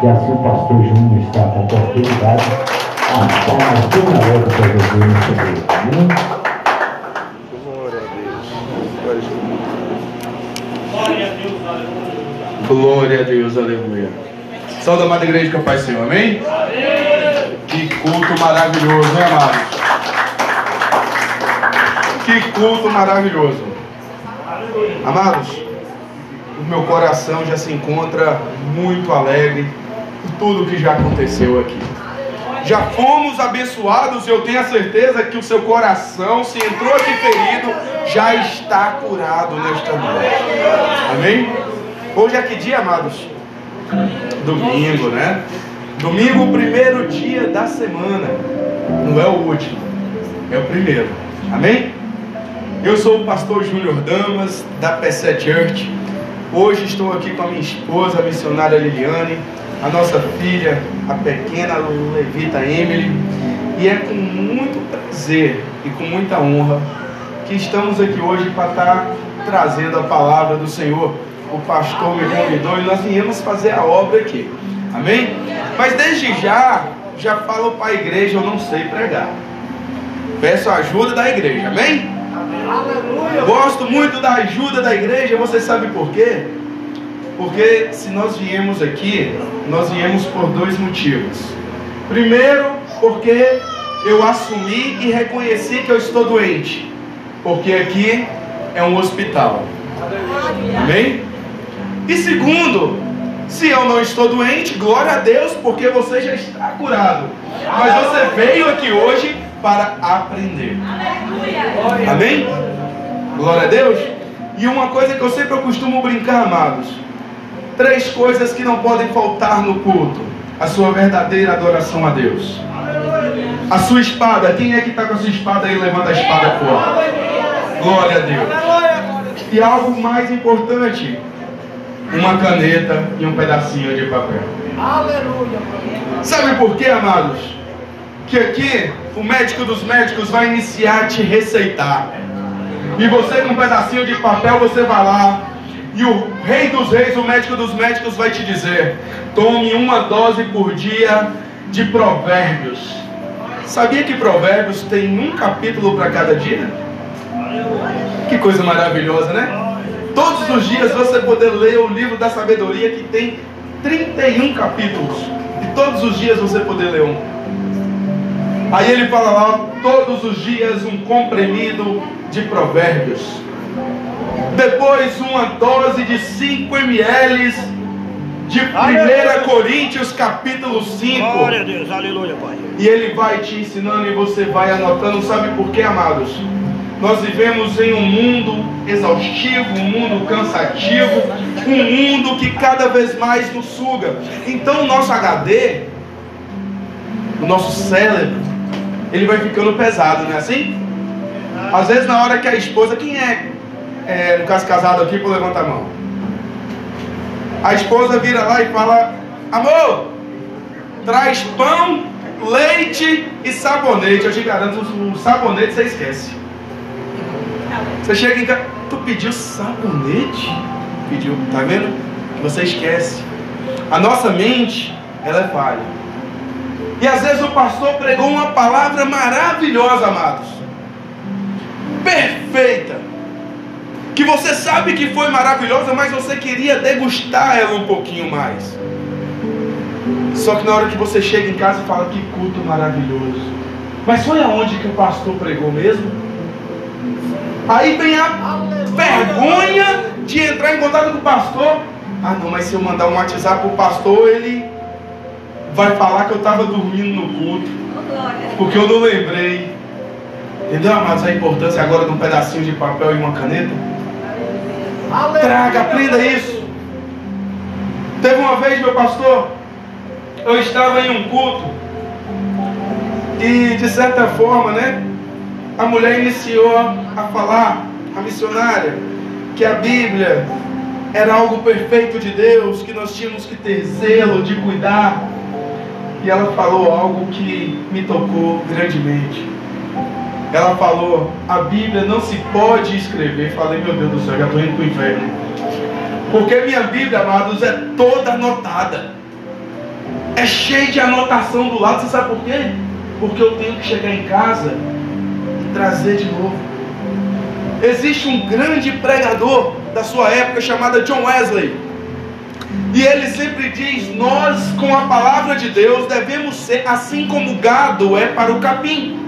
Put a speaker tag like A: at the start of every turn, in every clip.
A: e assim o pastor Júnior está com oportunidade. As palmas bem na boca para Jesus. Amém?
B: Glória a Deus, aleluia. Salve a amada igreja que é o Pai Senhor, amém? Que culto maravilhoso, né, amados? Que culto maravilhoso. Amados, o meu coração já se encontra muito alegre tudo que já aconteceu aqui. Já fomos abençoados e eu tenho a certeza que o seu coração, se entrou aqui ferido, já está curado nesta noite. Amém? Hoje é que dia, amados? Domingo, né? Domingo, o primeiro dia da semana. Não é o último, é o primeiro. Amém? Eu sou o pastor Júnior Damas, da PC Church. Hoje estou aqui com a minha esposa, a missionária Liliane, a nossa filha, a pequena levita Emily. E é com muito prazer e com muita honra que estamos aqui hoje para estar trazendo a palavra do Senhor. O pastor me convidou e nós viemos fazer a obra aqui. Amém? Mas desde já, já falo para a igreja, eu não sei pregar. Peço a ajuda da igreja, amém? Gosto muito da ajuda da igreja, você sabe por quê? Porque se nós viemos aqui, nós viemos por dois motivos. Primeiro, porque eu assumi e reconheci que eu estou doente. Porque aqui é um hospital. Amém? E segundo, se eu não estou doente, glória a Deus, porque você já está curado. Mas você veio aqui hoje para aprender. Amém? Glória a Deus. E uma coisa que eu sempre costumo brincar, amados: três coisas que não podem faltar no culto: a sua verdadeira adoração a Deus, a sua espada. Quem é que está com a sua espada aí? Levanta a espada fora. Glória a Deus. E algo mais importante: uma caneta e um pedacinho de papel.
C: Aleluia.
B: Sabe por quê, amados? Que aqui o médico dos médicos vai iniciar a te receitar. E você com um pedacinho de papel você vai lá. E o rei dos reis, o médico dos médicos vai te dizer: tome uma dose por dia de provérbios. Sabia que provérbios tem um capítulo para cada dia? Que coisa maravilhosa, né? Todos os dias você poder ler o livro da sabedoria que tem 31 capítulos. E todos os dias você poder ler um. Aí ele fala lá, todos os dias um comprimido de provérbios. Depois uma dose de 5 ml de 1 Coríntios capítulo 5.
C: Glória a Deus, aleluia, Pai.
B: E ele vai te ensinando e você vai anotando. Sabe por quê, amados? Nós vivemos em um mundo exaustivo, um mundo cansativo, um mundo que cada vez mais nos suga. Então o nosso HD, o nosso cérebro, ele vai ficando pesado, não é assim? Às vezes na hora que a esposa, quem é, é no caso casado aqui, por levantar a mão. A esposa vira lá e fala: Amor, traz pão, leite e sabonete. Eu te garanto, o sabonete você esquece. Você chega em casa, tu pediu sabonete? Pediu, tá vendo? Você esquece. A nossa mente, ela é falha. E às vezes o pastor pregou uma palavra maravilhosa, amados. Perfeita. Que você sabe que foi maravilhosa, mas você queria degustar ela um pouquinho mais. Só que na hora que você chega em casa e fala que culto maravilhoso. Mas foi aonde que o pastor pregou mesmo? Aí vem a vergonha de entrar em contato com o pastor. Ah não, mas se eu mandar um WhatsApp pro pastor, ele vai falar que eu estava dormindo no culto. Porque eu não lembrei. Entendeu, amados, a importância agora de um pedacinho de papel e uma caneta? Traga, aprenda isso. Teve uma vez, meu pastor, eu estava em um culto e de certa forma, né, a mulher iniciou a falar, a missionária, que a Bíblia era algo perfeito de Deus, que nós tínhamos que ter zelo de cuidar. E ela falou algo que me tocou grandemente. Ela falou: a Bíblia não se pode escrever. Falei, meu Deus do céu, já estou indo para o inferno. Porque minha Bíblia, amados, é toda anotada. é cheio de anotação do lado. Você sabe por quê? Porque eu tenho que chegar em casa e trazer de novo. Existe um grande pregador da sua época chamado John Wesley. E ele sempre diz: Nós, com a palavra de Deus, devemos ser assim como o gado é para o capim.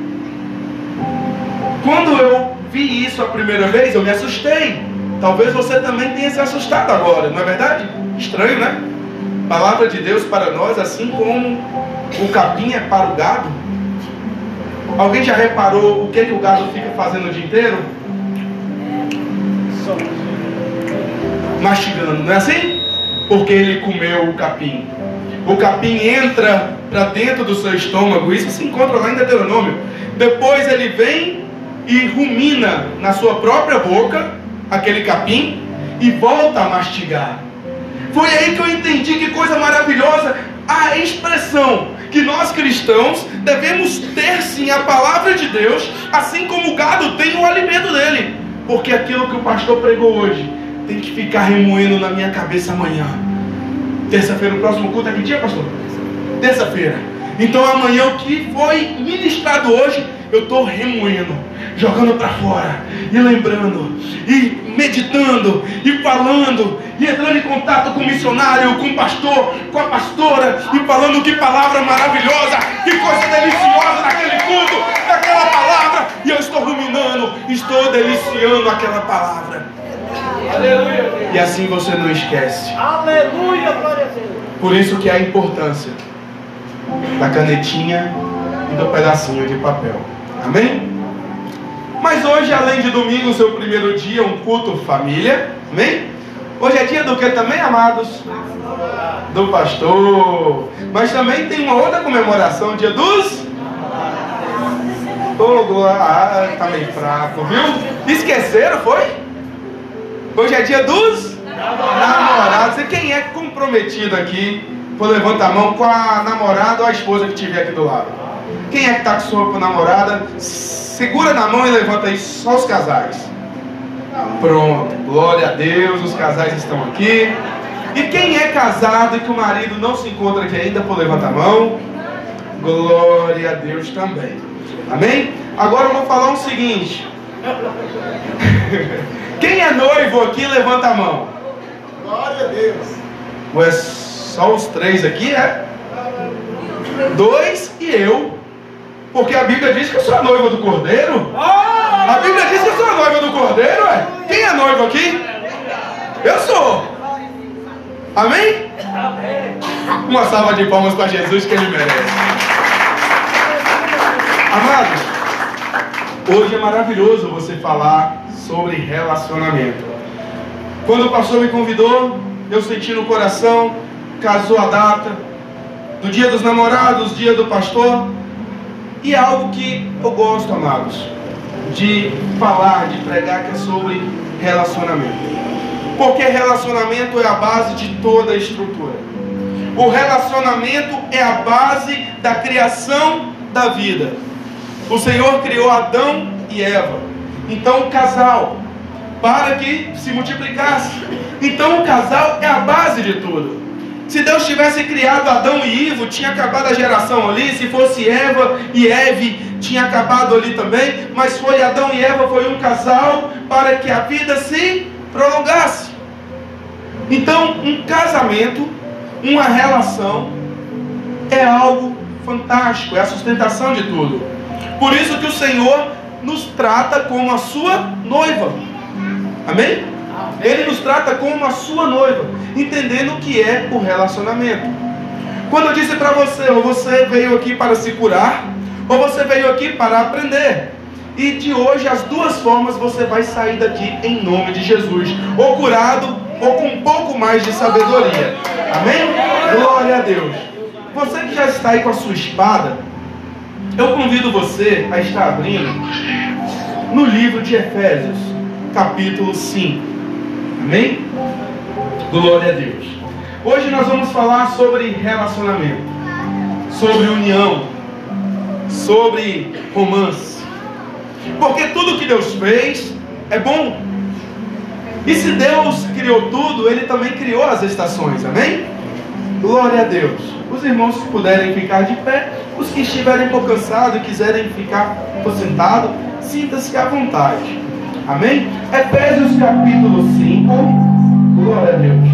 B: Quando eu vi isso a primeira vez, eu me assustei. Talvez você também tenha se assustado agora, não é verdade? Estranho, né? Palavra de Deus para nós, assim como o capim é para o gado. Alguém já reparou o que, que o gado fica fazendo o dia inteiro? Mastigando, não é assim? Porque ele comeu o capim. O capim entra para dentro do seu estômago, isso se encontra lá em Deuteronômio. Depois ele vem e rumina na sua própria boca aquele capim e volta a mastigar. Foi aí que eu entendi que coisa maravilhosa a expressão que nós cristãos devemos ter sim a palavra de Deus, assim como o gado tem o alimento dele. Porque aquilo que o pastor pregou hoje tem que ficar remoendo na minha cabeça amanhã. Terça-feira, o próximo culto é que dia, pastor? Terça-feira. Então amanhã o que foi ministrado hoje, eu estou remoendo, jogando para fora, e lembrando, e meditando, e falando, e entrando em contato com o missionário, com o pastor, com a pastora, e falando que palavra maravilhosa, que coisa deliciosa naquele culto, daquela palavra, e eu estou ruminando, estou deliciando aquela palavra.
C: Aleluia.
B: E assim você não esquece.
C: Aleluia, glória a Deus.
B: Por isso que há a importância da canetinha e do pedacinho de papel. Amém? Mas hoje, além de domingo, seu primeiro dia, um culto família. Amém? Hoje é dia do que também, amados? Do pastor. Mas também tem uma outra comemoração, dia dos. Oh. Ah, tá meio fraco, viu? Esqueceram, foi? Hoje é dia dos namorados. E quem é comprometido aqui? Por levanta a mão com a namorada ou a esposa que tiver aqui do lado. Quem é que está com sua namorada? Segura na mão e levanta aí só os casais. Pronto, glória a Deus, os casais estão aqui. E quem é casado e que o marido não se encontra aqui ainda, por levanta a mão. Glória a Deus também. Amém? Agora eu vou falar o seguinte. Quem é noivo aqui, levanta a mão.
C: Glória a Deus.
B: Ué, só os três aqui, é? Dois e eu. Porque a Bíblia diz que eu sou a noiva do Cordeiro. A Bíblia diz que eu sou a noiva do Cordeiro, ué. Quem é noivo aqui? Eu sou. Amém? Uma salva de palmas para Jesus que ele merece. Amados, hoje é maravilhoso você falar sobre relacionamento. Quando o pastor me convidou, eu senti no coração, casou a data do dia dos namorados, dia do pastor, e é algo que eu gosto, amados, de falar, de pregar, que é sobre relacionamento. Porque relacionamento é a base de toda a estrutura. O relacionamento é a base da criação da vida. O Senhor criou Adão e Eva. Então, o casal, para que se multiplicasse. Então, o casal é a base de tudo. Se Deus tivesse criado Adão e Ivo, tinha acabado a geração ali. Se fosse Eva e Eve, tinha acabado ali também. Mas foi Adão e Eva, foi um casal para que a vida se prolongasse. Então, um casamento, uma relação, é algo fantástico, é a sustentação de tudo. Por isso que o Senhor nos trata como a sua noiva. Amém? Ele nos trata como a sua noiva, entendendo o que é o relacionamento. Quando eu disse para você, ou você veio aqui para se curar, ou você veio aqui para aprender. E de hoje, as duas formas você vai sair daqui em nome de Jesus, ou curado, ou com um pouco mais de sabedoria. Amém? Glória a Deus. Você que já está aí com a sua espada, eu convido você a estar abrindo no livro de Efésios, capítulo 5. Amém? Glória a Deus. Hoje nós vamos falar sobre relacionamento, sobre união, sobre romance. Porque tudo que Deus fez é bom. E se Deus criou tudo, Ele também criou as estações, amém? Glória a Deus. Os irmãos se puderem ficar de pé, os que estiverem pouco cansados e quiserem ficar sentados, sinta-se à vontade. Amém? Efésios capítulo 5. Glória a Deus.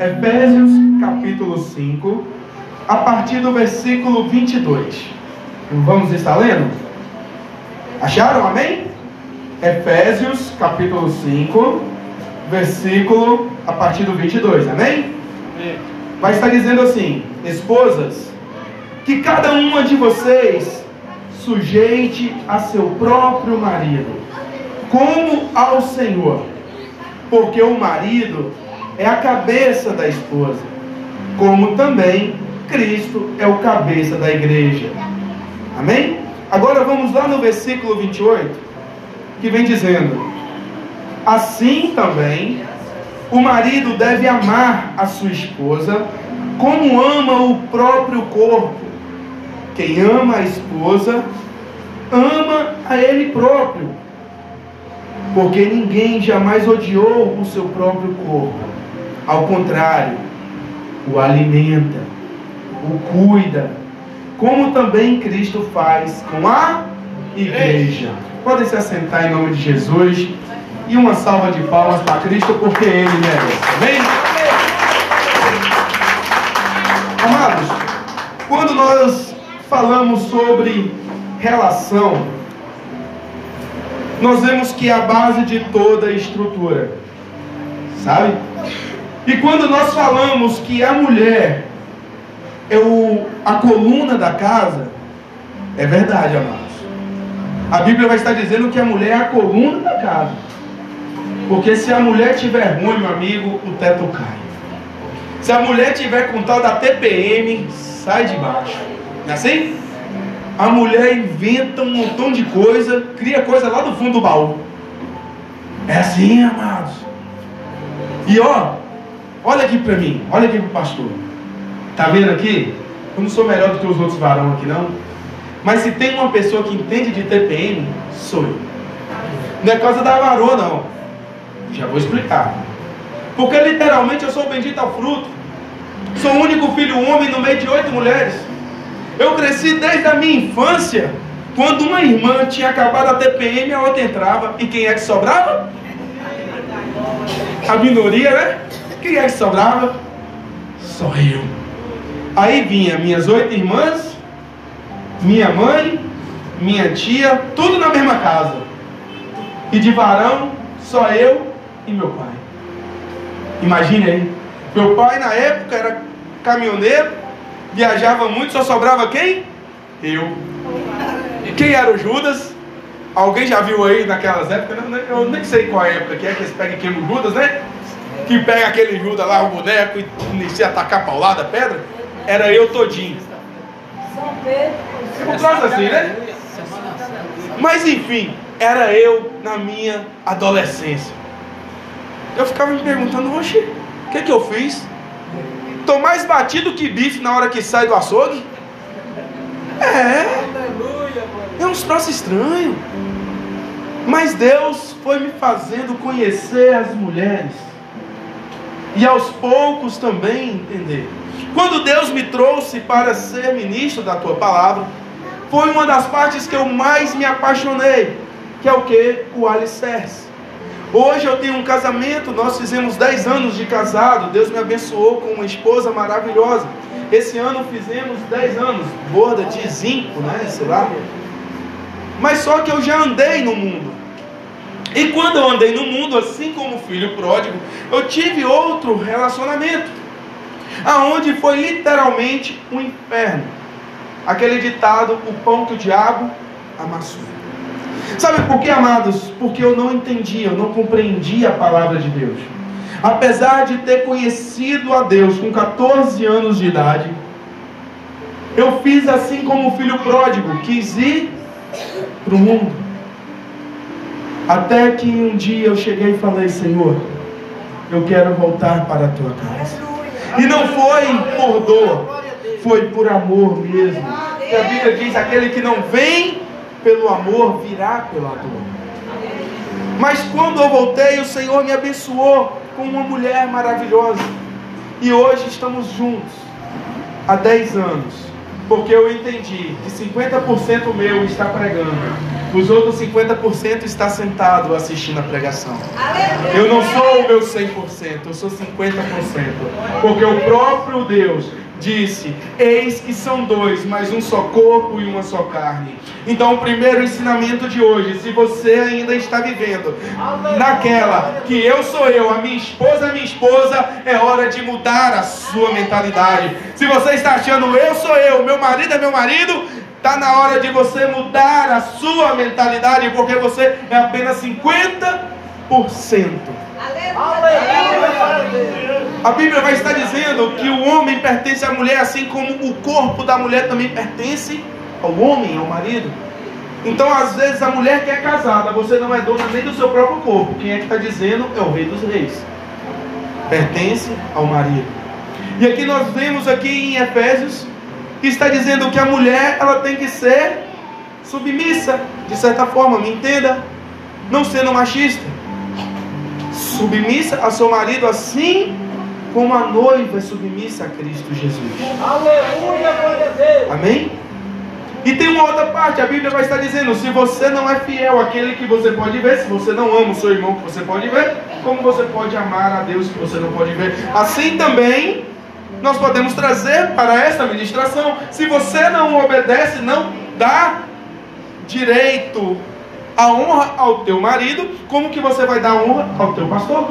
B: Efésios capítulo 5, a partir do versículo 22. Vamos estar lendo? Acharam? Amém? Efésios capítulo 5, versículo a partir do 22. Amém? Vai estar dizendo assim: Esposas, que cada uma de vocês sujeite a seu próprio marido, como ao Senhor, porque o marido é a cabeça da esposa, como também Cristo é o cabeça da igreja. Amém? Agora vamos lá no versículo 28, que vem dizendo: Assim também o marido deve amar a sua esposa como ama o próprio corpo. Quem ama a esposa, ama a ele próprio. Porque ninguém jamais odiou o seu próprio corpo. Ao contrário, o alimenta, o cuida, como também Cristo faz com a igreja. Podem se assentar em nome de Jesus. E uma salva de palmas para Cristo, porque Ele merece. Amém? Amados, quando nós falamos sobre relação, nós vemos que é a base de toda a estrutura, sabe? E quando nós falamos que a mulher é o, a coluna da casa, é verdade, amados. A Bíblia vai estar dizendo que a mulher é a coluna da casa. Porque se a mulher tiver ruim, meu amigo, o teto cai. Se a mulher tiver com tal da TPM, sai de baixo. Não é assim? A mulher inventa um montão de coisa, cria coisa lá do fundo do baú. É assim, amados. E ó, olha aqui para mim, olha aqui para o pastor. Tá vendo aqui? Eu não sou melhor do que os outros varão aqui, não. Mas se tem uma pessoa que entende de TPM, sou eu. Não é causa da varoa, não. Já vou explicar. Porque literalmente eu sou bendito ao fruto. Sou o único filho homem no meio de oito mulheres. Eu cresci desde a minha infância, quando uma irmã tinha acabado a TPM, a outra entrava. E quem é que sobrava? A minoria, né? Quem é que sobrava? Só eu. Aí vinha minhas oito irmãs, minha mãe, minha tia, tudo na mesma casa. E de varão, só eu e meu pai. Imagine aí. Meu pai na época era caminhoneiro, viajava muito, só sobrava quem? Eu. Quem era o Judas? Alguém já viu aí naquelas épocas? Eu nem sei qual é a época que é que eles pegam e queimam o Judas, né? Que pega aquele Judas lá, o boneco, e inicia a atacar paulada, pedra. Era eu todinho. Um troço assim, né? Mas enfim, era eu na minha adolescência. Eu ficava me perguntando, oxe, o que, que eu fiz? Tô mais batido que bife na hora que sai do açougue? É. É uns troços estranhos. Mas Deus foi me fazendo conhecer as mulheres. E aos poucos também entender. Quando Deus me trouxe para ser ministro da tua palavra, foi uma das partes que eu mais me apaixonei, que é o que? O alicerce. Hoje eu tenho um casamento, nós fizemos 10 anos de casado, Deus me abençoou com uma esposa maravilhosa. Esse ano fizemos 10 anos, borda de zinco, né? Sei lá. Mas só que eu já andei no mundo. E quando eu andei no mundo, assim como filho pródigo, eu tive outro relacionamento. Aonde foi literalmente um inferno. Aquele ditado, o pão que o diabo amassou. Sabe por quê, amados? Porque eu não entendia, eu não compreendia a palavra de Deus. Apesar de ter conhecido a Deus com 14 anos de idade, eu fiz assim como o filho pródigo, quis ir para o mundo. Até que um dia eu cheguei e falei, Senhor, eu quero voltar para a tua casa. E não foi por dor, foi por amor mesmo. A Bíblia diz: aquele que não vem pelo amor virá pela dor. Mas quando eu voltei, o Senhor me abençoou com uma mulher maravilhosa. E hoje estamos juntos há 10 anos. Porque eu entendi que 50% meu está pregando, os outros 50% está sentado assistindo a pregação. Eu não sou o meu 100%, eu sou 50%. Porque o próprio Deus disse: Eis que são dois, mas um só corpo e uma só carne. Então, o primeiro ensinamento de hoje, se você ainda está vivendo naquela que eu sou eu, a minha esposa é minha esposa, é hora de mudar a sua mentalidade. Se você está achando eu sou eu, meu marido é meu marido, está na hora de você mudar a sua mentalidade, porque você é apenas 50%. A Bíblia vai estar dizendo que o homem pertence à mulher, assim como o corpo da mulher também pertence ao homem, ao marido. Então, às vezes, a mulher que é casada, você não é dona nem do seu próprio corpo. Quem é que está dizendo? É o rei dos reis. Pertence ao marido. E aqui nós vemos aqui em Efésios que está dizendo que a mulher ela tem que ser submissa, de certa forma, me entenda, não sendo machista. Submissa a seu marido assim como a noiva é submissa a Cristo Jesus.
C: Aleluia, glória a Deus.
B: Amém? E tem uma outra parte, a Bíblia vai estar dizendo: se você não é fiel àquele que você pode ver, se você não ama o seu irmão que você pode ver, como você pode amar a Deus que você não pode ver? Assim também nós podemos trazer para esta ministração: se você não obedece, não dá direito a honra ao teu marido, como que você vai dar honra ao teu pastor?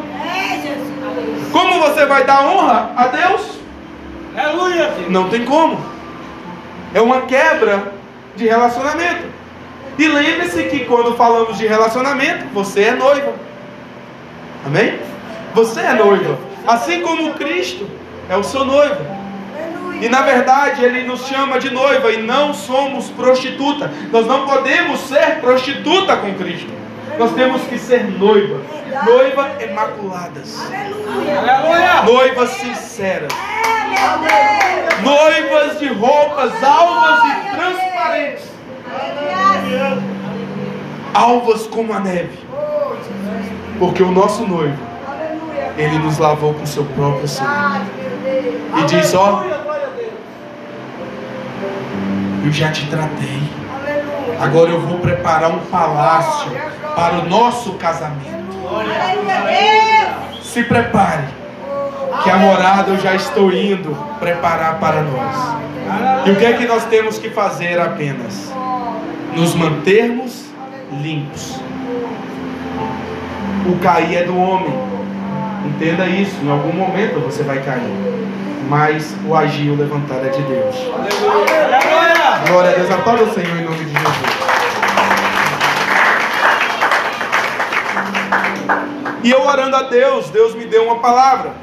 B: Como você vai dar honra a Deus?
C: Aleluia.
B: Não tem como. É uma quebra de relacionamento. E lembre-se que quando falamos de relacionamento, você é noiva. Amém? Você é noiva. Assim como Cristo é o seu noivo. E na verdade ele nos chama de noiva e não somos prostituta. Nós não podemos ser prostituta com Cristo. Nós temos que ser noiva. Noiva imaculadas.
C: Aleluia.
B: Noivas sinceras. Noivas de roupas alvas e transparentes. Alvas como a neve. Porque o nosso noivo, ele nos lavou com seu próprio sangue. E diz: Ó,
C: Aleluia, glória a Deus.
B: Eu já te tratei. Agora eu vou preparar um palácio para o nosso casamento. Se prepare, que a morada eu já estou indo preparar para nós. E o que é que nós temos que fazer apenas? Nos mantermos limpos. O cair é do homem. Entenda isso. Em algum momento você vai cair. Mas o agir e o levantar é de Deus.
C: Aleluia.
B: Glória a Deus. Aplauda o Senhor em nome de Jesus. E eu orando a Deus, Deus me deu uma palavra.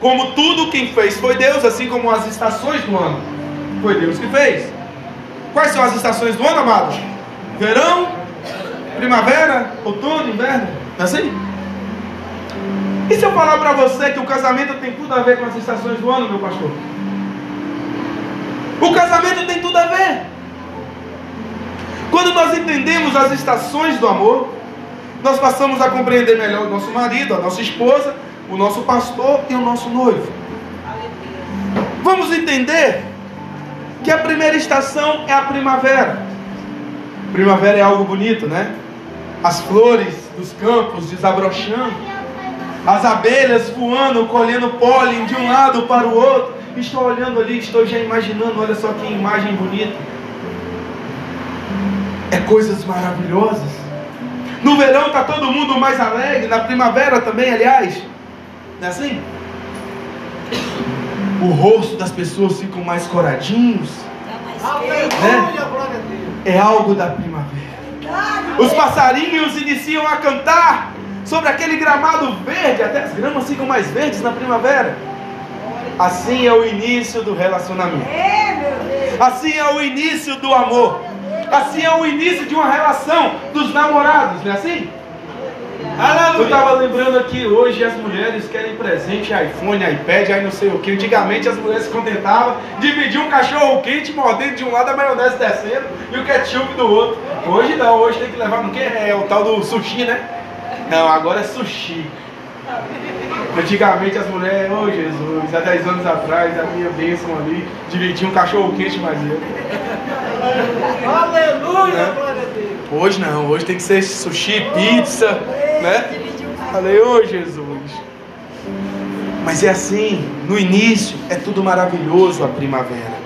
B: Como tudo quem fez foi Deus, assim como as estações do ano. Foi Deus que fez. Quais são as estações do ano, amados? Verão, primavera, outono, inverno. É assim? E se eu falar para você que o casamento tem tudo a ver com as estações do ano, meu pastor? O casamento tem tudo a ver. Quando nós entendemos as estações do amor, nós passamos a compreender melhor o nosso marido, a nossa esposa, o nosso pastor e o nosso noivo. Vamos entender que a primeira estação é a primavera. Primavera é algo bonito, né? As flores dos campos desabrochando, as abelhas voando, colhendo pólen de um lado para o outro. Estou olhando ali, estou já imaginando, olha só que imagem bonita. É coisas maravilhosas. No verão está todo mundo mais alegre, na primavera também, aliás. Não é assim? O rosto das pessoas ficam mais coradinhos.
C: Deus.
B: É algo da primavera. Os passarinhos iniciam a cantar sobre aquele gramado verde, até as gramas ficam mais verdes na primavera. Assim é o início do relacionamento. Assim é o início do amor. Assim é o início de uma relação dos namorados, não é assim? Eu estava lembrando aqui, hoje as mulheres querem presente, iPhone, iPad, aí não sei o que. Antigamente as mulheres se contentavam, dividiam um cachorro quente, mordendo de um lado, a maionese descendo e o ketchup do outro. Hoje não, hoje tem que levar no que? É o tal do sushi, né? Não, agora é sushi. Antigamente as mulheres, ô Jesus, há 10 anos atrás, a minha bênção ali, dividia um cachorro quente mas eu.
C: Aleluia,
B: Né?
C: glória a Deus.
B: Hoje não, hoje tem que ser sushi, pizza, né? Falei, ô Jesus. Mas é assim, no início é tudo maravilhoso a primavera.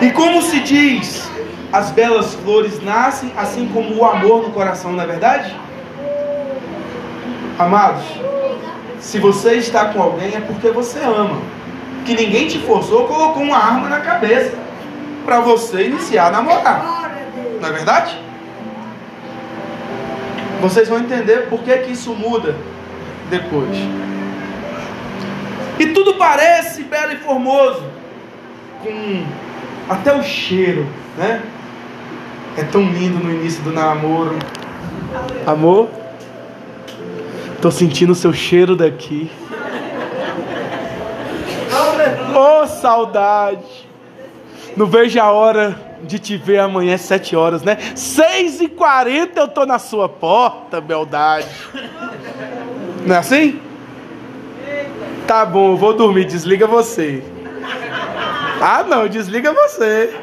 B: E como se diz, as belas flores nascem assim como o amor no coração, não é verdade? Amados, se você está com alguém é porque você ama. Que ninguém te forçou, colocou uma arma na cabeça para você iniciar a namorar. Não é verdade? Vocês vão entender por que, que isso muda depois. E tudo parece belo e formoso, com até o cheiro, né? É tão lindo no início do namoro. Amor, tô sentindo o seu cheiro daqui. Oh, saudade. Não vejo a hora de te ver amanhã às sete horas, né? Seis e quarenta eu tô na sua porta, beldade. Não é assim? Tá bom, eu vou dormir, desliga você. Ah não, desliga você.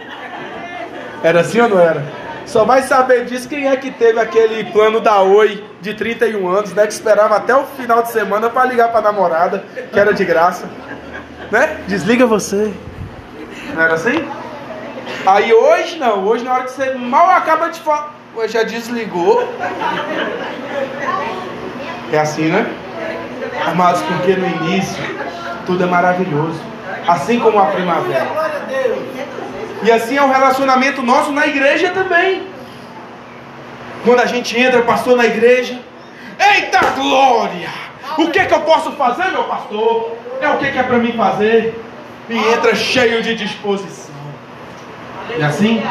B: Era assim ou não era? Só vai saber disso quem é que teve aquele plano da Oi de 31 anos, né? Que esperava até o final de semana para ligar pra namorada, que era de graça. Né? Desliga você. Não era assim? Aí hoje não, hoje na hora que você mal acaba de falar, já desligou. É assim, né? Amados, porque no início tudo é maravilhoso. Assim como a primavera. E assim é o relacionamento nosso na igreja também. Quando a gente entra, pastor, na igreja. Eita glória! O que, que eu posso fazer, meu pastor? É o que, que é para mim fazer? E entra cheio de disposição. E assim?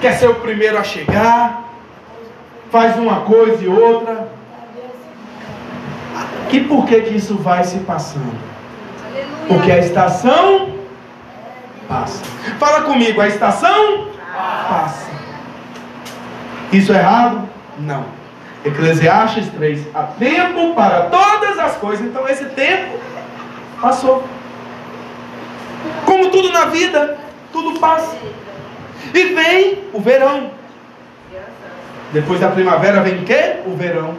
B: Quer ser o primeiro a chegar? Faz uma coisa e outra. E por que, que isso vai se passando? Porque a estação passa. Fala comigo, a estação passa. Isso é errado? Não. Eclesiastes 3. Há tempo para todas as coisas. Então esse tempo passou. Como tudo na vida, tudo passa. E vem o verão. Depois da primavera vem o quê? O verão.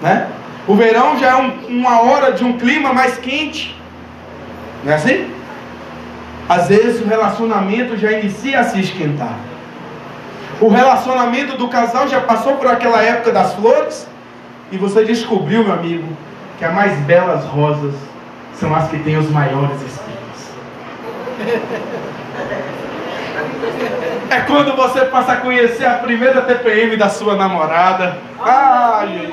B: Né? O verão já é um- uma hora de um clima mais quente. Não é assim? Às vezes o relacionamento já inicia a se esquentar. O relacionamento do casal já passou por aquela época das flores. E você descobriu, meu amigo, que as mais belas rosas são as que têm os maiores espinhos. É quando você passa a conhecer a primeira TPM da sua namorada. Ai.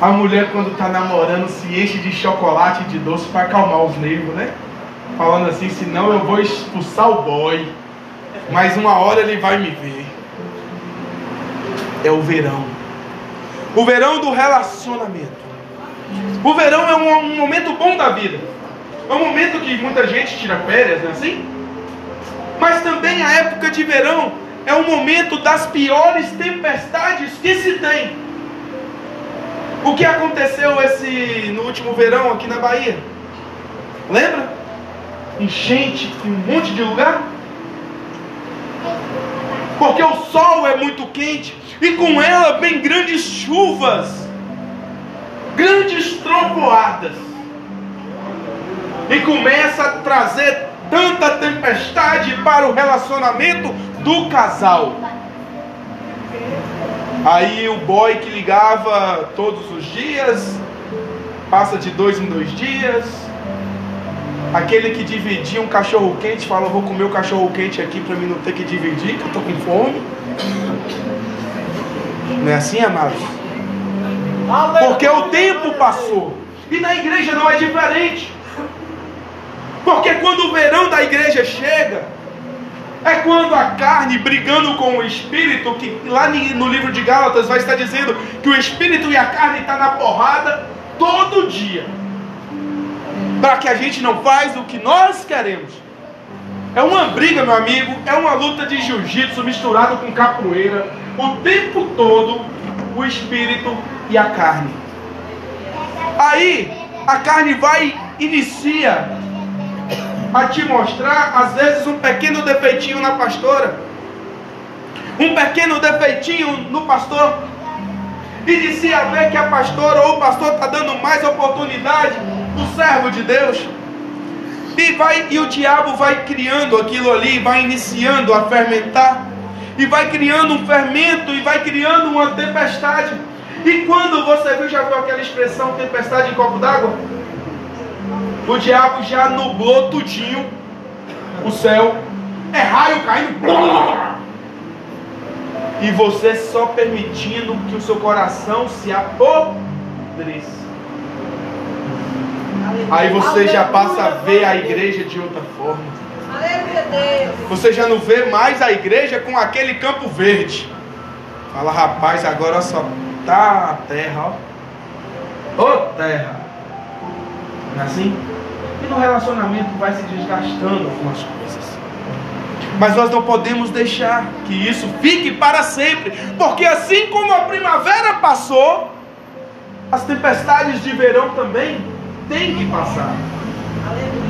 B: A mulher, quando está namorando, se enche de chocolate e de doce para acalmar os nervos, né? Falando assim, senão eu vou expulsar o boy. Mas uma hora ele vai me ver. É o verão. O verão do relacionamento. O verão é um, um momento bom da vida. É um momento que muita gente tira férias, não é assim? Mas também a época de verão é o momento das piores tempestades que se tem. O que aconteceu esse no último verão aqui na Bahia? Lembra? Enchente em um monte de lugar. Porque o sol é muito quente e com ela vem grandes chuvas, grandes trovoadas. E começa a trazer tanta tempestade para o relacionamento do casal. Aí o boy que ligava todos os dias, passa de dois em dois dias. Aquele que dividia um cachorro quente, fala, vou comer o cachorro quente aqui para mim não ter que dividir, que eu tô com fome. Não é assim, amados? Porque o tempo passou. E na igreja não é diferente. Porque quando o verão da igreja chega, é quando a carne brigando com o espírito, que lá no livro de Gálatas vai estar dizendo que o espírito e a carne estão na porrada todo dia. Para que a gente não faz o que nós queremos. É uma briga, meu amigo, é uma luta de jiu-jitsu misturado com capoeira. O tempo todo o espírito e a carne. Aí a carne vai inicia a te mostrar às vezes um pequeno defeitinho na pastora, um pequeno defeitinho no pastor. Inicia a ver que a pastora ou o pastor está dando mais oportunidade no servo de Deus. E, vai, e o diabo vai criando aquilo ali, vai iniciando a fermentar, e vai criando um fermento, e vai criando uma tempestade. E quando você viu, já viu aquela expressão tempestade em copo d'água? O diabo já nublou tudinho o céu, é raio caindo, e você só permitindo que o seu coração se apodreça. Aí você já passa a ver a igreja de outra forma. Você já não vê mais a igreja com aquele campo verde. Fala, rapaz, agora só tá a terra, ó. Ô terra. Não é assim? E no relacionamento vai se desgastando algumas coisas. Mas nós não podemos deixar que isso fique para sempre. Porque assim como a primavera passou, as tempestades de verão também têm que passar.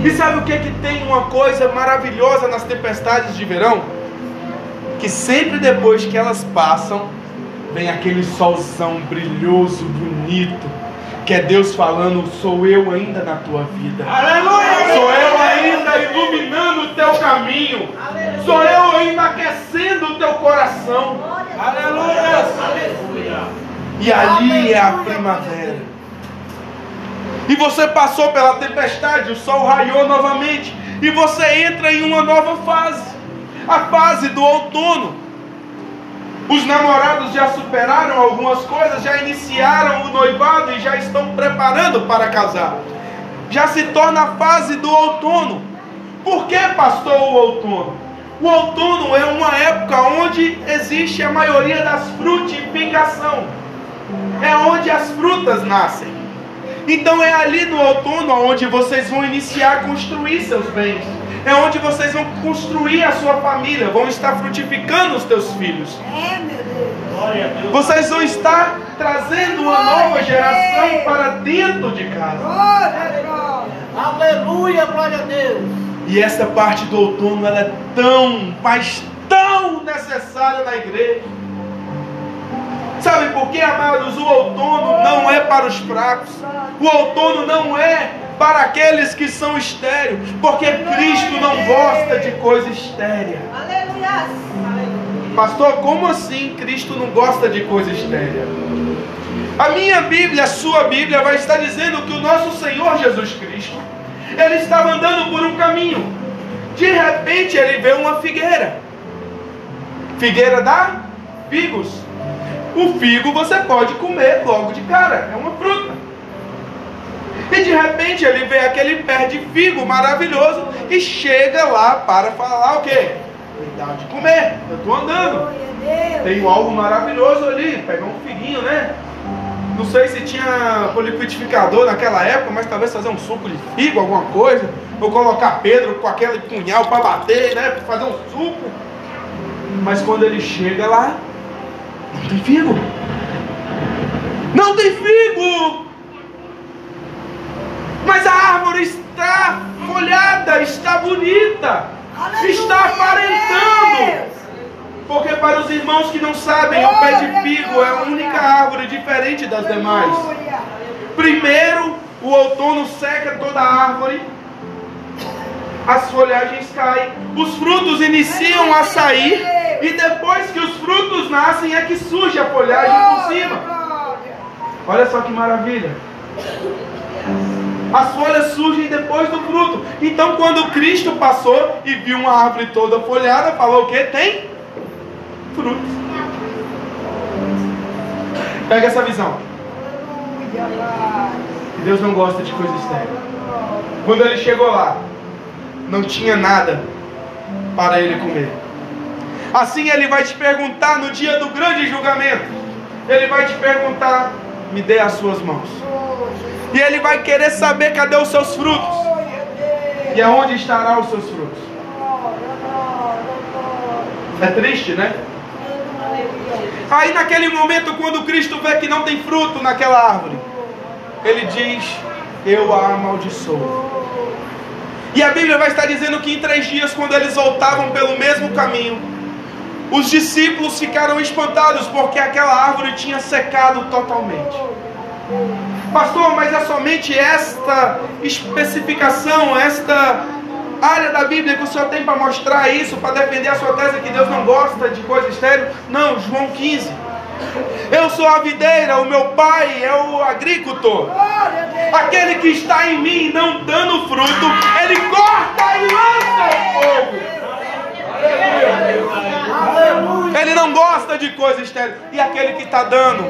B: E sabe o que, que tem uma coisa maravilhosa nas tempestades de verão? Que sempre depois que elas passam, vem aquele solzão brilhoso, bonito, que é Deus falando: sou eu ainda na tua vida.
C: Aleluia!
B: Sou eu ainda iluminando o teu caminho. Sou eu ainda aquecendo o teu coração.
C: Aleluia!
B: E ali é a primavera. E você passou pela tempestade, o sol raiou novamente. E você entra em uma nova fase a fase do outono. Os namorados já superaram algumas coisas, já iniciaram o noivado e já estão preparando para casar. Já se torna a fase do outono. Por que, pastor, o outono? O outono é uma época onde existe a maioria das frutificação. É onde as frutas nascem. Então é ali no outono onde vocês vão iniciar a construir seus bens. É onde vocês vão construir a sua família, vão estar frutificando os teus filhos.
D: É, meu Deus.
C: Glória a Deus.
B: Vocês vão estar trazendo uma nova geração para dentro de casa.
C: Aleluia, glória a Deus.
B: E essa parte do outono ela é tão, mas tão necessária na igreja. Sabe por quê, amados? O outono não é para os fracos. O outono não é para aqueles que são estéreos. Porque Cristo não gosta de coisa estérea. Pastor, como assim Cristo não gosta de coisa estérea? A minha Bíblia, a sua Bíblia, vai estar dizendo que o nosso Senhor Jesus Cristo, ele estava andando por um caminho. De repente ele vê uma figueira. Figueira dá figos. O figo você pode comer logo de cara, é uma fruta. E de repente ele vê aquele pé de figo maravilhoso e chega lá para falar o quê? Me dá de comer, eu estou andando. Tem algo maravilhoso ali, pegar um figuinho, né? Não sei se tinha poliquidificador naquela época, mas talvez fazer um suco de figo, alguma coisa. Ou colocar Pedro com aquele punhal para bater, né? Para fazer um suco. Mas quando ele chega lá, não tem figo. Não tem figo! Mas a árvore está folhada, está bonita, está aparentando. Porque para os irmãos que não sabem, o pé de figo é a única árvore diferente das demais.
D: Aleluia.
B: Primeiro, o outono seca toda a árvore, as folhagens caem, os frutos iniciam a sair, e depois que os frutos nascem é que surge a folhagem por cima. Olha só que maravilha. As folhas surgem depois do fruto. Então, quando Cristo passou e viu uma árvore toda folhada, falou o que? Tem frutos. Pega essa visão. Deus não gosta de coisa estéril. Quando ele chegou lá, não tinha nada para ele comer. Assim ele vai te perguntar no dia do grande julgamento. Ele vai te perguntar: me dê as suas mãos. E ele vai querer saber cadê os seus frutos. E aonde estarão os seus frutos? É triste, né? Aí naquele momento, quando Cristo vê que não tem fruto naquela árvore, ele diz: Eu a amaldiçoo. E a Bíblia vai estar dizendo que em três dias, quando eles voltavam pelo mesmo caminho, os discípulos ficaram espantados porque aquela árvore tinha secado totalmente. Pastor, mas é somente esta especificação, esta área da Bíblia que o senhor tem para mostrar isso, para defender a sua tese que Deus não gosta de coisa estéril? Não, João 15. Eu sou a videira, o meu pai é o agricultor. Aquele que está em mim não dando fruto, ele corta e lança o fogo. Ele não gosta de coisa estéril. E aquele que está dando,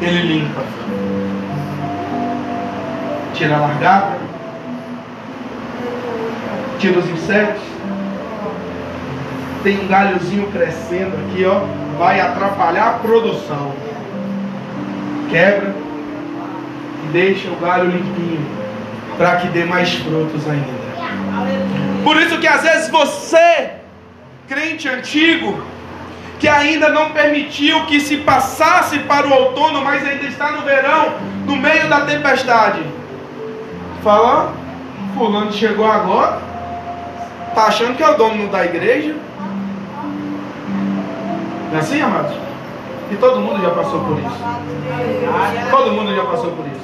B: ele limpa. Tira a largada, tira os insetos. Tem um galhozinho crescendo aqui, ó. Vai atrapalhar a produção. Quebra e deixa o galho limpinho para que dê mais frutos ainda. Por isso que às vezes você, crente antigo, que ainda não permitiu que se passasse para o outono, mas ainda está no verão, no meio da tempestade. Fala, fulano chegou agora, tá achando que é o dono da igreja? Não é assim, amados? E todo mundo já passou por isso. Todo mundo já passou por isso.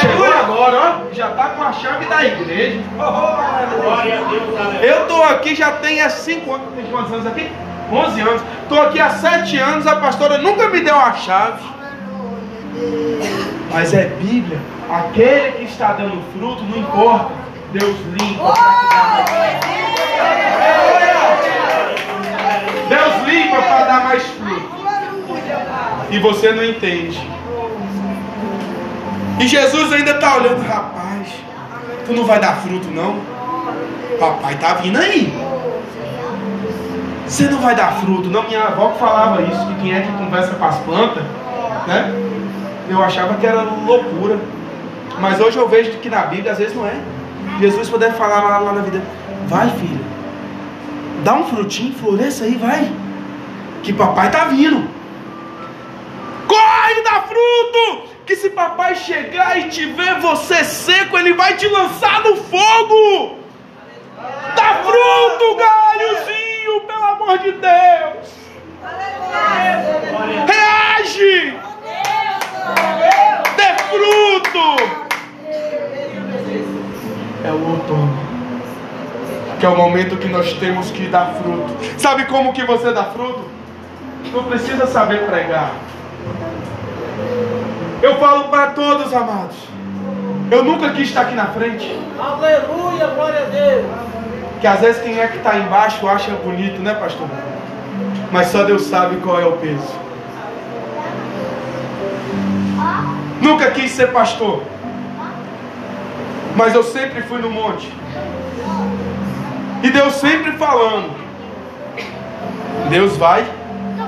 B: Chegou agora, ó, já está com a chave da igreja. Eu estou aqui já tem 5 anos. Tem quantos anos aqui? 11 anos. Estou aqui há 7 anos, a pastora nunca me deu a chave. Mas é Bíblia. Aquele que está dando fruto, não importa. Deus limpa. Deus E você não entende. E Jesus ainda está olhando, rapaz, tu não vai dar fruto não? Papai tá vindo aí. Você não vai dar fruto, não. Minha avó falava isso, que quem é que conversa com as plantas, né? Eu achava que era loucura. Mas hoje eu vejo que na Bíblia às vezes não é. Jesus poder falar lá, lá na vida, vai filho, dá um frutinho, floresça aí, vai. Que papai tá vindo. Corre, dá fruto! Que se papai chegar e te ver você seco, ele vai te lançar no fogo. Dá fruto, galhozinho, pelo amor de Deus. Reage! Dê fruto! É o outono. Que é o momento que nós temos que dar fruto. Sabe como que você dá fruto? Não precisa saber pregar. Eu falo para todos, amados. Eu nunca quis estar aqui na frente.
C: Aleluia, glória a Deus.
B: Que às vezes quem é que está embaixo acha bonito, né, pastor? Mas só Deus sabe qual é o peso. Nunca quis ser pastor. Mas eu sempre fui no monte. E Deus sempre falando. Deus vai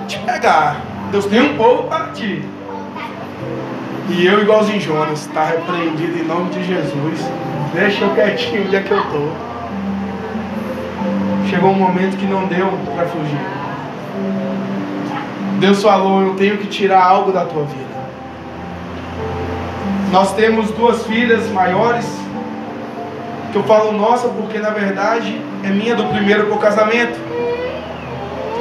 B: te pegar. Deus tem um povo para ti. E eu, igualzinho Jonas, está repreendido em nome de Jesus. Deixa eu quietinho onde é que eu estou. Chegou um momento que não deu para fugir. Deus falou: Eu tenho que tirar algo da tua vida. Nós temos duas filhas maiores. Que eu falo nossa porque na verdade é minha do primeiro pro casamento.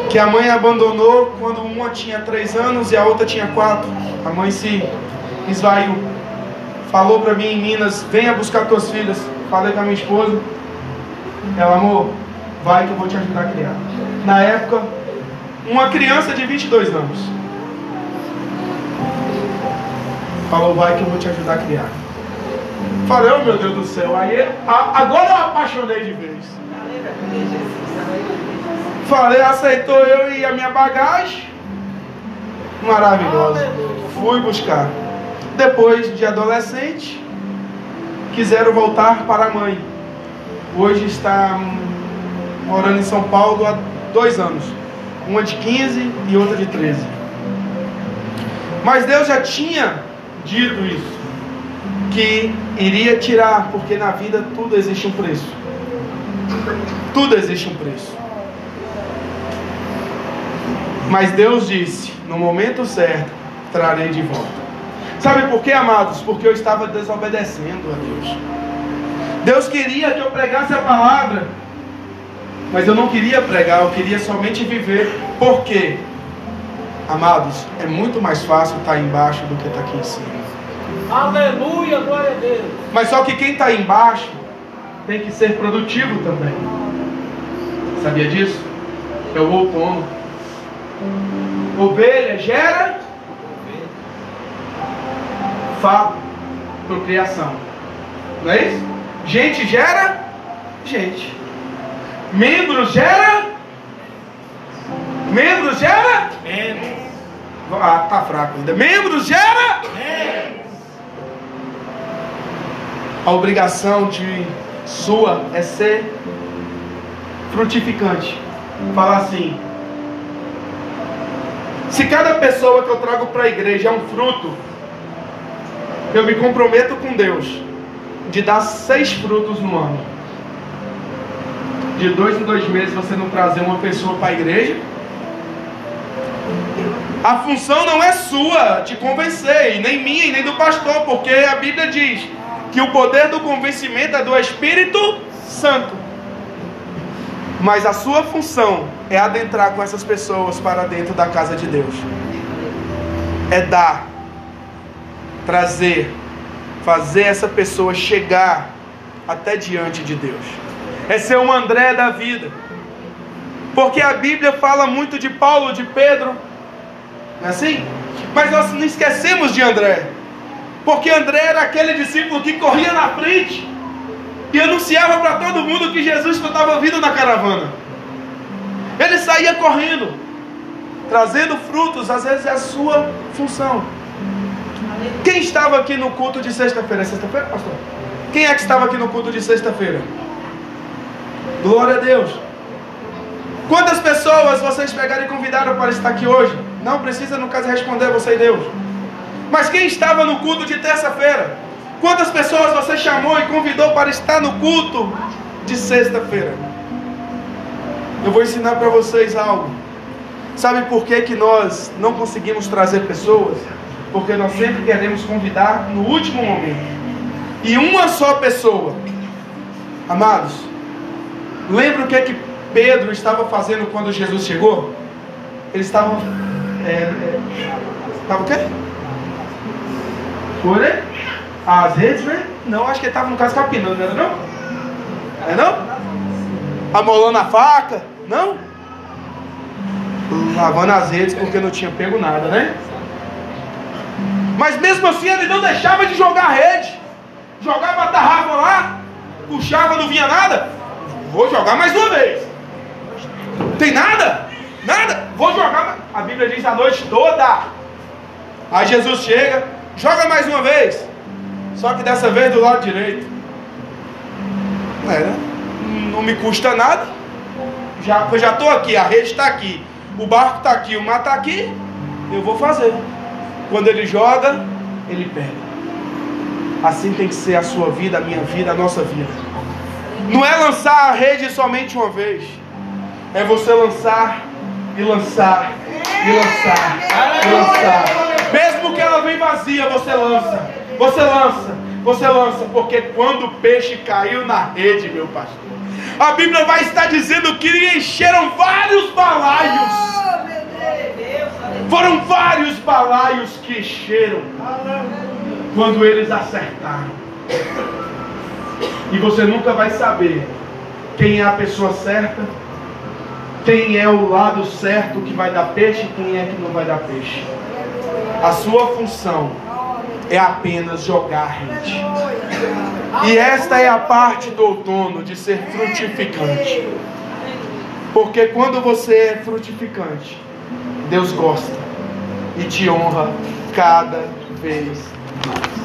B: Que a mãe abandonou quando uma tinha três anos e a outra tinha quatro. A mãe se esvaiu. Falou para mim em Minas: Venha buscar tuas filhas. Falei com a minha esposa. Ela, amor, vai que eu vou te ajudar a criar. Na época, uma criança de 22 anos. Falou, vai que eu vou te ajudar a criar. Falei, oh meu Deus do céu. Aí, agora eu apaixonei de vez. Falei, aceitou eu e a minha bagagem. Maravilhosa. Fui buscar. Depois de adolescente, quiseram voltar para a mãe. Hoje está morando em São Paulo há dois anos. Uma de 15 e outra de 13. Mas Deus já tinha dito isso. Que iria tirar, porque na vida tudo existe um preço. Tudo existe um preço. Mas Deus disse: no momento certo, trarei de volta. Sabe por quê, amados? Porque eu estava desobedecendo a Deus. Deus queria que eu pregasse a palavra, mas eu não queria pregar, eu queria somente viver. Por quê? Amados, é muito mais fácil estar embaixo do que estar aqui em cima.
C: Aleluia, glória a Deus.
B: Mas só que quem está embaixo tem que ser produtivo também. Sabia disso? É o outono. Ovelha gera fato, procriação. Não é isso? Gente gera gente. Membros gera membros gera membros. Ah, tá fraco ainda. Membros gera A obrigação de sua é ser frutificante. Falar assim: se cada pessoa que eu trago para a igreja é um fruto, eu me comprometo com Deus de dar seis frutos no ano. De dois em dois meses você não trazer uma pessoa para a igreja. A função não é sua te convencer, e nem minha, e nem do pastor, porque a Bíblia diz que o poder do convencimento é do Espírito Santo. Mas a sua função é adentrar com essas pessoas para dentro da casa de Deus. É dar, trazer, fazer essa pessoa chegar até diante de Deus. É ser um André da vida. Porque a Bíblia fala muito de Paulo, de Pedro. Não é assim? Mas nós não esquecemos de André. Porque André era aquele discípulo que corria na frente e anunciava para todo mundo que Jesus estava vindo na caravana. Ele saía correndo, trazendo frutos, às vezes é a sua função. Quem estava aqui no culto de sexta-feira? É sexta-feira, pastor? Quem é que estava aqui no culto de sexta-feira? Glória a Deus. Quantas pessoas vocês pegaram e convidaram para estar aqui hoje? Não precisa, no caso, responder você e Deus. Mas quem estava no culto de terça-feira? Quantas pessoas você chamou e convidou para estar no culto de sexta-feira? Eu vou ensinar para vocês algo. Sabe por que, que nós não conseguimos trazer pessoas? Porque nós sempre queremos convidar no último momento. E uma só pessoa. Amados, lembra o que, que Pedro estava fazendo quando Jesus chegou? Ele estava. É, é, estava o quê? Aí? As redes, né? Não, acho que ele estava no caso capinando, não era não? É não? Amolando a faca? Não? Lavando as redes porque não tinha pego nada, né? Mas mesmo assim ele não deixava de jogar rede. Jogava a tarrafa lá, puxava, não vinha nada. Vou jogar mais uma vez. Tem nada? Nada? Vou jogar. A Bíblia diz a noite toda. Aí Jesus chega, joga mais uma vez. Só que dessa vez do lado direito. É, né? Não me custa nada. Já, já estou aqui, a rede está aqui, o barco está aqui, o mar está aqui. Eu vou fazer. Quando ele joga, ele pega. Assim tem que ser a sua vida, a minha vida, a nossa vida. Não é lançar a rede somente uma vez. É você lançar e lançar e lançar e lançar. Mesmo que ela vem vazia, você lança. Você lança, você lança, porque quando o peixe caiu na rede, meu pastor, a Bíblia vai estar dizendo que encheram vários balaios. Foram vários balaios que encheram quando eles acertaram. E você nunca vai saber quem é a pessoa certa, quem é o lado certo que vai dar peixe e quem é que não vai dar peixe. A sua função é apenas jogar rede. E esta é a parte do outono de ser frutificante. Porque quando você é frutificante, Deus gosta e te honra cada vez mais.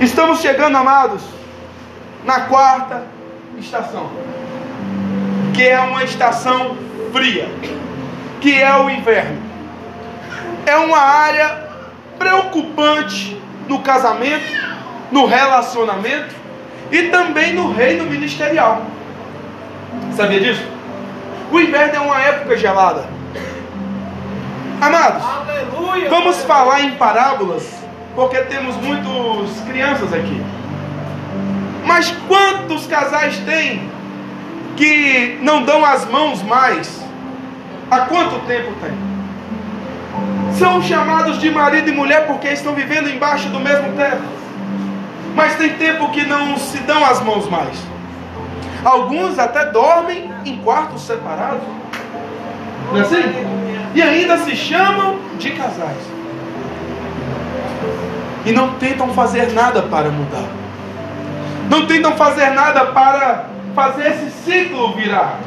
B: Estamos chegando, amados, na quarta estação, que é uma estação fria, que é o inverno. É uma área preocupante no casamento, no relacionamento e também no reino ministerial. Sabia disso? O inverno é uma época gelada. Amados,
C: Aleluia.
B: vamos falar em parábolas, porque temos muitas crianças aqui. Mas quantos casais tem que não dão as mãos mais? Há quanto tempo tem? São chamados de marido e mulher porque estão vivendo embaixo do mesmo teto. Mas tem tempo que não se dão as mãos mais. Alguns até dormem em quartos separados. Não é assim? E ainda se chamam de casais. E não tentam fazer nada para mudar. Não tentam fazer nada para fazer esse ciclo virar.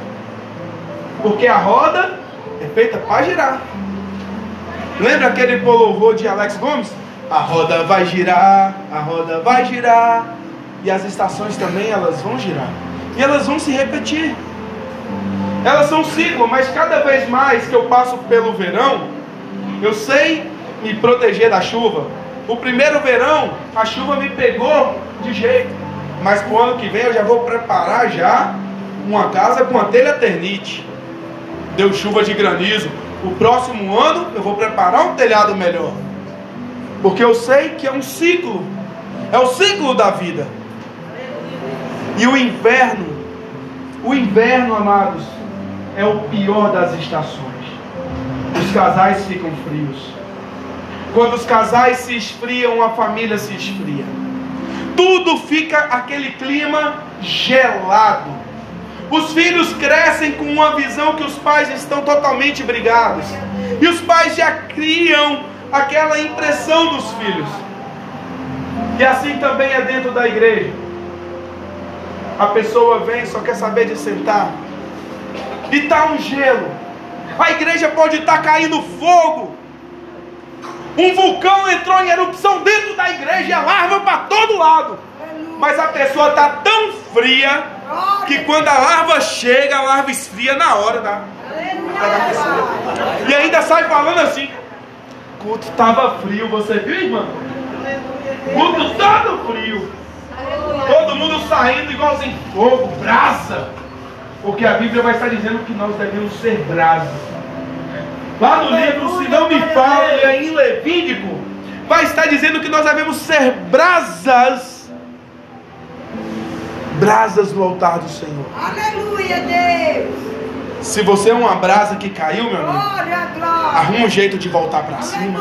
B: Porque a roda é feita para girar. Lembra aquele louvor de Alex Gomes? A roda vai girar, a roda vai girar. E as estações também elas vão girar. E elas vão se repetir. Elas são um ciclo, mas cada vez mais que eu passo pelo verão, eu sei me proteger da chuva. O primeiro verão, a chuva me pegou de jeito. Mas pro ano que vem eu já vou preparar já uma casa com a telha ternite. Deu chuva de granizo. O próximo ano eu vou preparar um telhado melhor. Porque eu sei que é um ciclo. É o ciclo da vida. E o inverno, o inverno, amados, é o pior das estações. Os casais ficam frios. Quando os casais se esfriam, a família se esfria. Tudo fica aquele clima gelado. Os filhos crescem com uma visão que os pais estão totalmente brigados. E os pais já criam aquela impressão dos filhos. E assim também é dentro da igreja. A pessoa vem, só quer saber de sentar. E tá um gelo. A igreja pode estar tá caindo fogo. Um vulcão entrou em erupção dentro da igreja e a larva para todo lado. Mas a pessoa está tão fria que quando a larva chega, a larva esfria na hora da, da pessoa. E ainda sai falando assim: culto estava frio, você viu, irmão? Culto todo frio. Todo mundo saindo igualzinho fogo, brasa. Porque a Bíblia vai estar dizendo que nós devemos ser brasas. Lá no livro, se não me falo, é em Levítico, vai estar dizendo que nós devemos ser brasas. Brasas no altar do Senhor.
D: Aleluia, Deus.
B: Se você é uma brasa que caiu, meu amigo, arruma um jeito de voltar para cima.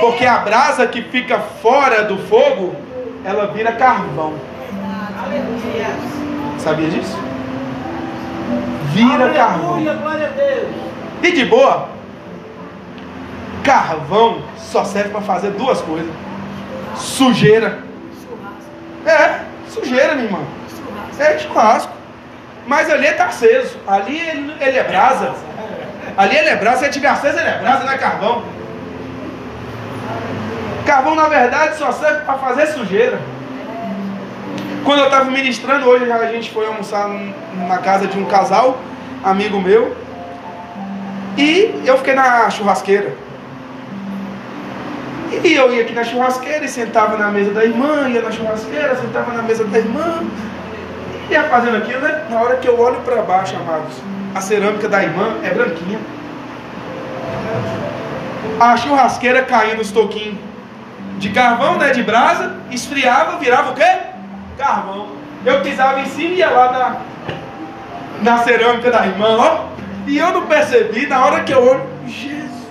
B: Porque a brasa que fica fora do fogo, ela vira carvão.
D: Aleluia.
B: Sabia disso? Vira carvão.
C: Aleluia, Deus.
B: E de boa, carvão só serve para fazer duas coisas: sujeira. É, sujeira, minha irmã. É churrasco. Mas ali está aceso. Ali ele, ele é brasa. Ali ele é brasa. Se ele tiver aceso, ele é brasa, não é carvão. Carvão, na verdade, só serve para fazer sujeira. Quando eu estava ministrando, hoje a gente foi almoçar na casa de um casal, amigo meu. E eu fiquei na churrasqueira. E eu ia aqui na churrasqueira e sentava na mesa da irmã, ia na churrasqueira, sentava na mesa da irmã. E ia fazendo aquilo, né? Na hora que eu olho para baixo, amados, a cerâmica da irmã é branquinha. A churrasqueira caindo os toquinhos de carvão, né? De brasa, esfriava, virava o quê? Carvão. Eu pisava em cima e ia lá na, na cerâmica da irmã, ó. E eu não percebi, na hora que eu olho, Jesus.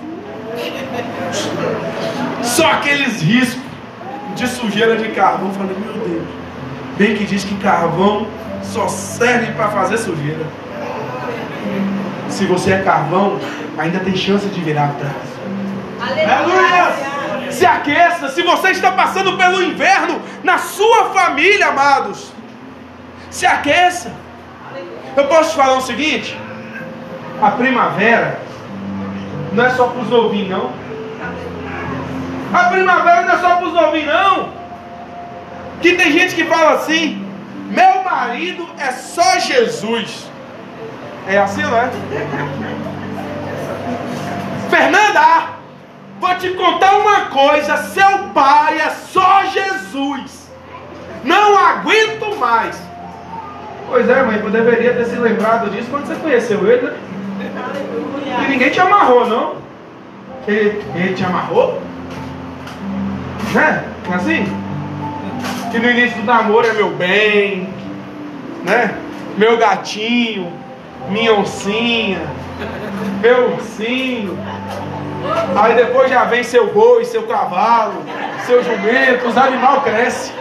B: Só aqueles riscos de sujeira de carvão. Eu falei, meu Deus. Bem que diz que carvão só serve para fazer sujeira. Se você é carvão, ainda tem chance de virar atrás. Aleluia! Se aqueça. Se você está passando pelo inverno na sua família, amados, se aqueça. Eu posso te falar o seguinte: a primavera não é só para os novinhos, não. A primavera não é só para os novinhos, não. Que tem gente que fala assim: meu marido é só Jesus. É assim, não é? Fernanda, vou te contar uma coisa: seu pai é só Jesus. Não aguento mais. Pois é, mãe, eu deveria ter se lembrado disso quando você conheceu ele, né? E ninguém te amarrou, não. Ele, ele te amarrou? Né? Assim? Que no início do namoro é meu bem, né? Meu gatinho, minha oncinha, meu ursinho. Aí depois já vem seu boi, seu cavalo, seu jumento, os animais crescem.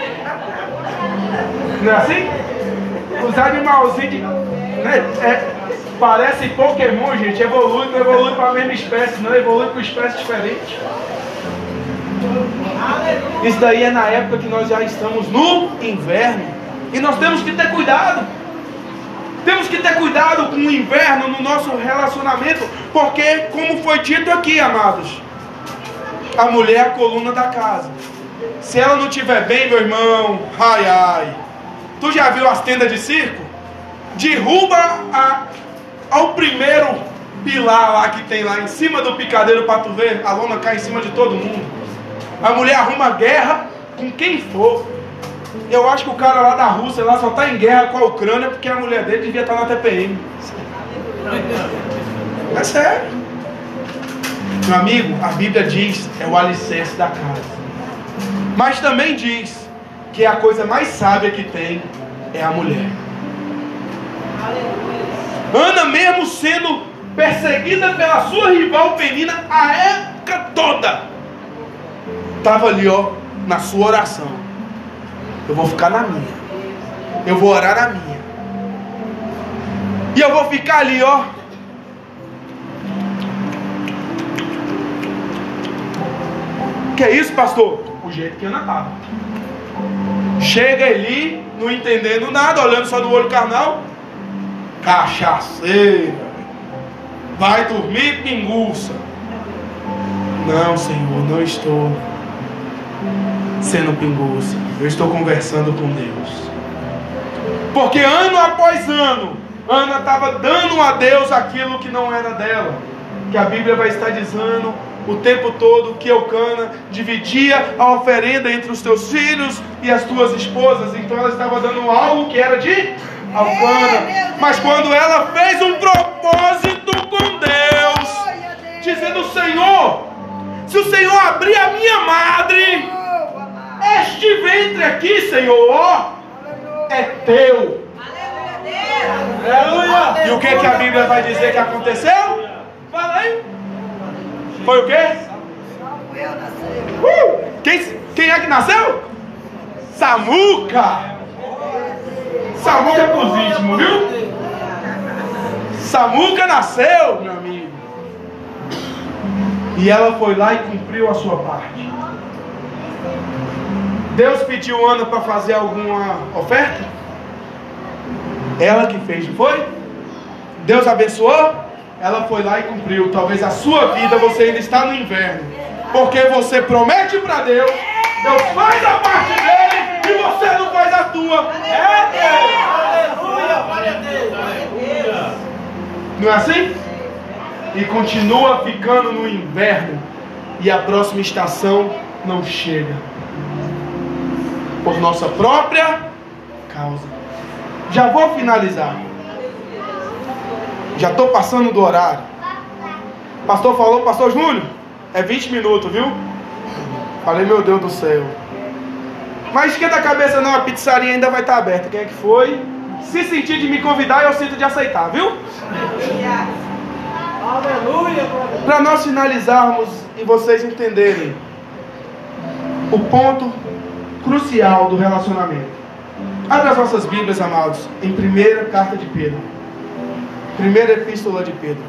B: Não é assim? Os animalzinhos de, né, é, parecem Pokémon, gente. Evolui, não evolui para a mesma espécie, não evolui para espécie diferente. Isso daí é na época que nós já estamos no inverno. E nós temos que ter cuidado. Temos que ter cuidado com o inverno no nosso relacionamento, porque, como foi dito aqui, amados, a mulher é a coluna da casa. Se ela não estiver bem, meu irmão, ai ai. Tu já viu as tendas de circo? Derruba a, ao primeiro pilar lá que tem lá em cima do picadeiro para tu ver, a lona cai em cima de todo mundo. A mulher arruma guerra com quem for. Eu acho que o cara lá da Rússia lá só está em guerra com a Ucrânia porque a mulher dele devia estar na TPM. É sério. Meu amigo, a Bíblia diz é o alicerce da casa. Mas também diz que a coisa mais sábia que tem é a mulher. Ana, mesmo sendo perseguida pela sua rival Penina a época toda, estava ali, ó, na sua oração. Eu vou ficar na minha. Eu vou orar na minha. E eu vou ficar ali, ó. Que é isso, pastor? O jeito que Ana estava. Chega ali, não entendendo nada, olhando só do olho carnal. Cachaceira. Vai dormir, pinguça. Não, Senhor, não estou sendo pinguça. Eu estou conversando com Deus. Porque ano após ano, Ana estava dando a Deus aquilo que não era dela. Que a Bíblia vai estar dizendo o tempo todo que Eucana dividia a oferenda entre os teus filhos e as tuas esposas. Então ela estava dando algo que era de Alcana. Mas quando ela fez um propósito com Deus, dizendo: Senhor, se o Senhor abrir a minha madre, este ventre aqui, Senhor, ó, é teu. Aleluia! E o que, que a Bíblia vai dizer que aconteceu? Fala aí. Foi o quê? Uh! Quem, quem é que nasceu? Samuca! Samuca é pros íntimos, viu? Samuca nasceu, meu amigo. E ela foi lá e cumpriu a sua parte. Deus pediu Ana para fazer alguma oferta? Ela que fez, não foi? Deus abençoou? Ela foi lá e cumpriu. Talvez a sua vida você ainda está no inverno. Porque você promete para Deus, Deus faz a parte dele e você não faz a tua. É Deus.
C: Aleluia. Aleluia.
B: Não é assim? E continua ficando no inverno. E a próxima estação não chega. Por nossa própria causa. Já vou finalizar. Já estou passando do horário. Pastor falou, Pastor Júnior, é 20 minutos, viu? Falei, meu Deus do céu. Mas esquenta a cabeça não, a pizzaria ainda vai estar aberta. Quem é que foi? Se sentir de me convidar, eu sinto de aceitar, viu?
C: Aleluia.
B: Para nós finalizarmos e vocês entenderem o ponto crucial do relacionamento. Abra as nossas Bíblias, amados, em primeira carta de Pedro. Primeira epístola de Pedro.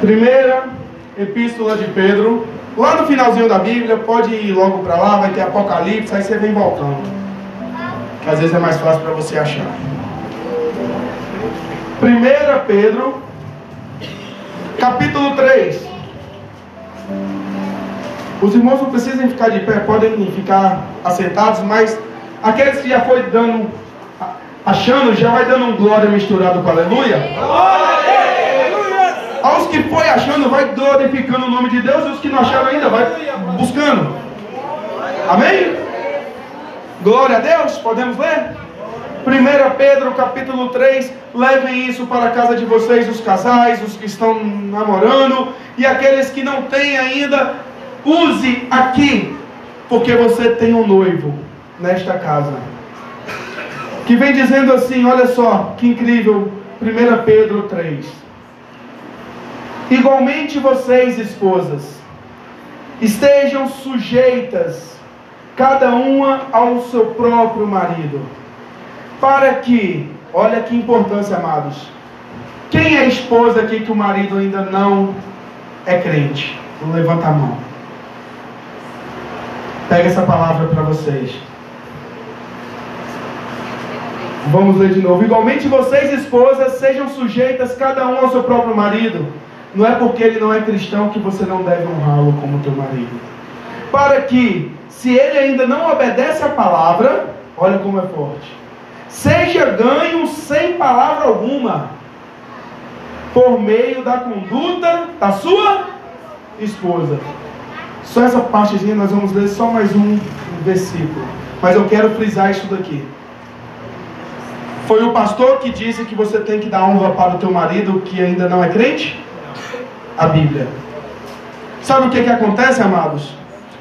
B: Primeira epístola de Pedro. Lá no finalzinho da Bíblia, pode ir logo para lá, vai ter Apocalipse, aí você vem voltando. Às vezes é mais fácil para você achar. 1 Pedro, capítulo 3. Os irmãos não precisam ficar de pé, podem ficar assentados, mas aqueles que já foi dando, achando, já vai dando um glória misturado com aleluia. Aos que foi achando, vai glorificando o nome de Deus, e os que não acharam ainda, vai buscando. Amém? Glória a Deus, podemos ler? 1 Pedro capítulo 3, levem isso para a casa de vocês, os casais, os que estão namorando e aqueles que não têm ainda, use aqui, porque você tem um noivo nesta casa. Que vem dizendo assim: olha só, que incrível, 1 Pedro 3. Igualmente vocês, esposas, estejam sujeitas, cada uma ao seu próprio marido, para que, olha que importância, amados. Quem é esposa aqui que o marido ainda não é crente? Levanta a mão. Pega essa palavra para vocês. Vamos ler de novo. Igualmente vocês, esposas, sejam sujeitas cada um ao seu próprio marido. Não é porque ele não é cristão que você não deve honrá-lo como teu marido. Para que, se ele ainda não obedece à palavra, olha como é forte, seja ganho sem palavra alguma, por meio da conduta da sua esposa. Só essa partezinha nós vamos ler só mais um versículo. Mas eu quero frisar isso daqui. Foi o pastor que disse que você tem que dar honra para o teu marido que ainda não é crente? A Bíblia. Sabe o que, que acontece, amados?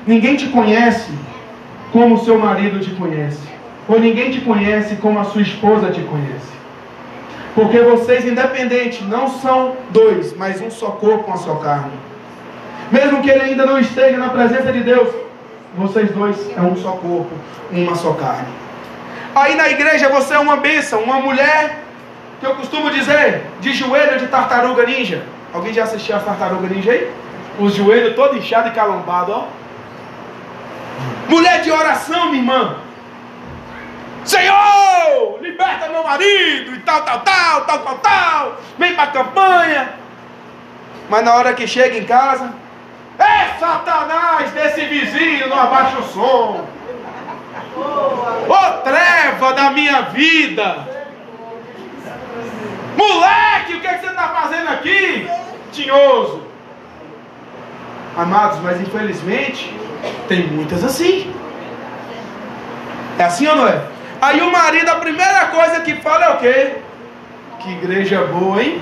B: Ninguém te conhece como o seu marido te conhece. Ou ninguém te conhece como a sua esposa te conhece. Porque vocês, independentes, não são dois, mas um só corpo, uma só carne. Mesmo que ele ainda não esteja na presença de Deus, vocês dois é um só corpo, uma só carne. Aí na igreja você é uma bênção, uma mulher que eu costumo dizer de joelho de tartaruga ninja. Alguém já assistiu a tartaruga ninja aí? Os joelhos todo inchado e calombado, ó. Mulher de oração, minha irmã. Senhor, liberta meu marido e tal, tal, tal, tal, tal, tal. Vem para a campanha. Mas na hora que chega em casa, é Satanás desse vizinho, não abaixa o som. Ô treva da minha vida! Moleque, o que, é que você está fazendo aqui? Tinhoso. Amados, mas infelizmente tem muitas assim. É assim ou não é? Aí o marido, a primeira coisa que fala é o quê? Que igreja boa, hein?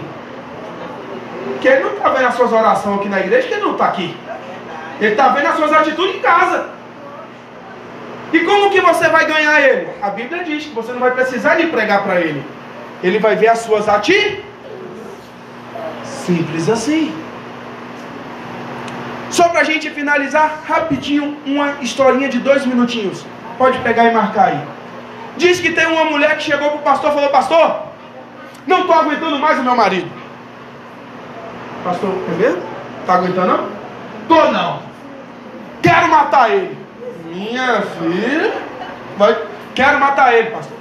B: Que ele não está vendo as suas orações aqui na igreja, que ele não está aqui. Ele está vendo as suas atitudes em casa. E como que você vai ganhar ele? A Bíblia diz que você não vai precisar de pregar para ele. Ele vai ver as suas atitudes. Simples assim. Só para a gente finalizar rapidinho uma historinha de dois minutinhos. Pode pegar e marcar aí. Diz que tem uma mulher que chegou para o pastor e falou: Pastor, não estou aguentando mais o meu marido. Pastor, é mesmo? Está aguentando não? Não. Quero matar ele. Minha filha, vai, quero matar ele, pastor.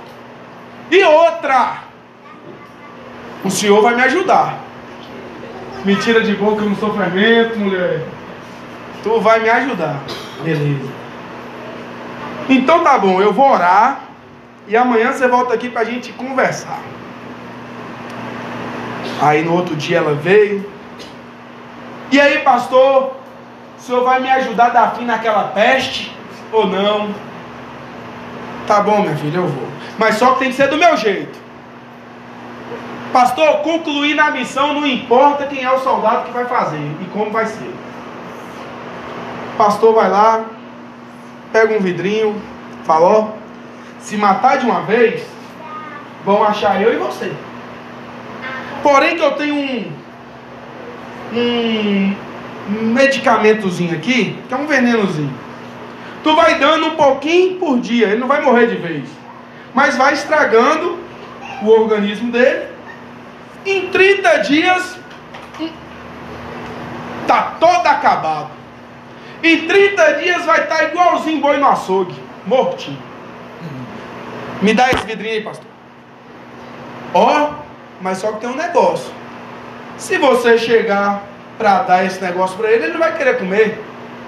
B: E outra, o senhor vai me ajudar. Me tira de boca no sofrimento, mulher. Tu vai me ajudar. Beleza. Então tá bom, eu vou orar. E amanhã você volta aqui pra gente conversar. Aí no outro dia ela veio. E aí, pastor, o senhor vai me ajudar a dar fim naquela peste? Ou não? Tá bom, minha filha, eu vou. Mas só que tem que ser do meu jeito. Pastor, concluir na missão não importa quem é o soldado que vai fazer e como vai ser. Pastor vai lá, pega um vidrinho, falou, se matar de uma vez, vão achar eu e você. Porém que eu tenho um, um medicamentozinho aqui, que é um venenozinho. Tu vai dando um pouquinho por dia, ele não vai morrer de vez, mas vai estragando o organismo dele. Em 30 dias, tá todo acabado. Em 30 dias vai estar tá igualzinho boi no açougue, mortinho. Me dá esse vidrinho aí, pastor. Ó, mas só que tem um negócio. Se você chegar para dar esse negócio para ele, ele não vai querer comer.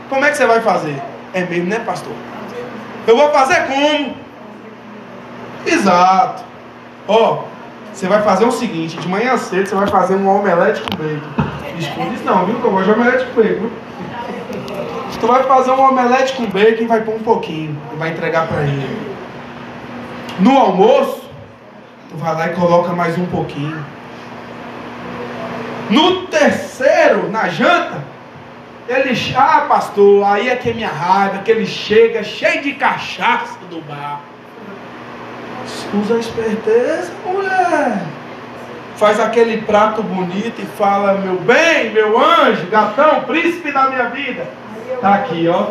B: Como é que você vai fazer? É mesmo, né, pastor? Eu vou fazer como? Exato. Ó, você vai fazer o seguinte: de manhã cedo você vai fazer um omelete com bacon. Esconde isso não, viu? Que eu gosto de omelete com bacon. Tu vai fazer um omelete com bacon e vai pôr um pouquinho. E vai entregar para ele. No almoço, Tu vai lá e coloca mais um pouquinho. No terceiro, na janta, ele, ah, pastor, aí é que é minha raiva, que ele chega cheio de cachaça do bar. Usa a esperteza, mulher. Faz aquele prato bonito e fala: Meu bem, meu anjo, gatão, príncipe da minha vida. Tá aqui, ó.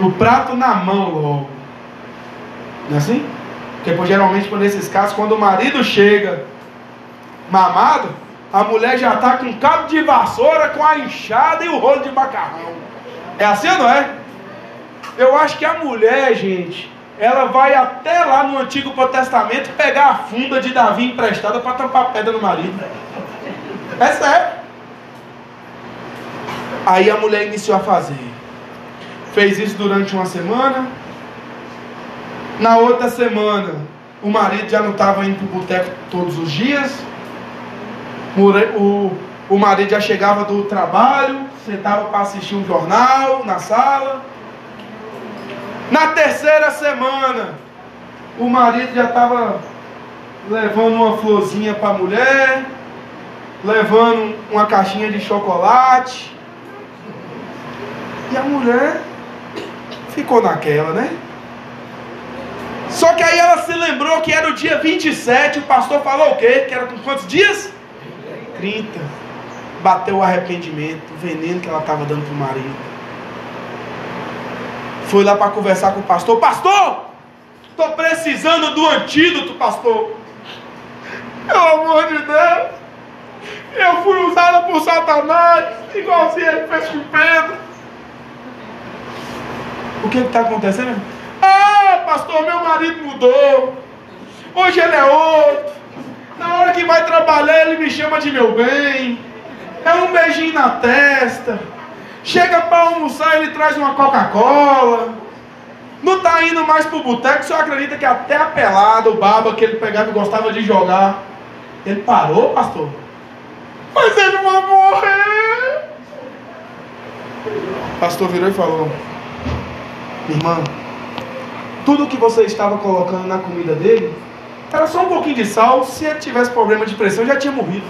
B: O prato na mão logo. Não é assim? Porque geralmente, nesses casos, quando o marido chega mamado, a mulher já está com cabo de vassoura, com a enxada e o rolo de macarrão. É assim ou não é? Eu acho que a mulher, gente, ela vai até lá no Antigo Testamento pegar a funda de Davi emprestada para tampar pedra no marido. É sério. Aí a mulher iniciou a fazer. Fez isso durante uma semana. Na outra semana, o marido já não estava indo para o boteco todos os dias. O, o marido já chegava do trabalho, sentava para assistir um jornal na sala. Na terceira semana, o marido já estava levando uma florzinha para a mulher, levando uma caixinha de chocolate. E a mulher ficou naquela, né? Só que aí ela se lembrou que era o dia 27, o pastor falou o quê? Que era com quantos dias? 30. Bateu o arrependimento, o veneno que ela estava dando para o marido. Foi lá para conversar com o pastor. Pastor, estou precisando do antídoto, pastor. Pelo amor de Deus. Eu fui usada por Satanás, igualzinho ele fez com Pedro. O que está acontecendo? Ah, pastor, meu marido mudou. Hoje ele é outro. Na hora que vai trabalhar, ele me chama de meu bem. É um beijinho na testa. Chega para almoçar, ele traz uma Coca-Cola. Não está indo mais pro boteco, senhor acredita que até a pelada, o baba que ele pegava e gostava de jogar, ele parou, pastor? Mas ele vai morrer. Pastor virou e falou: Irmã, tudo que você estava colocando na comida dele era só um pouquinho de sal. Se ele tivesse problema de pressão, já tinha morrido.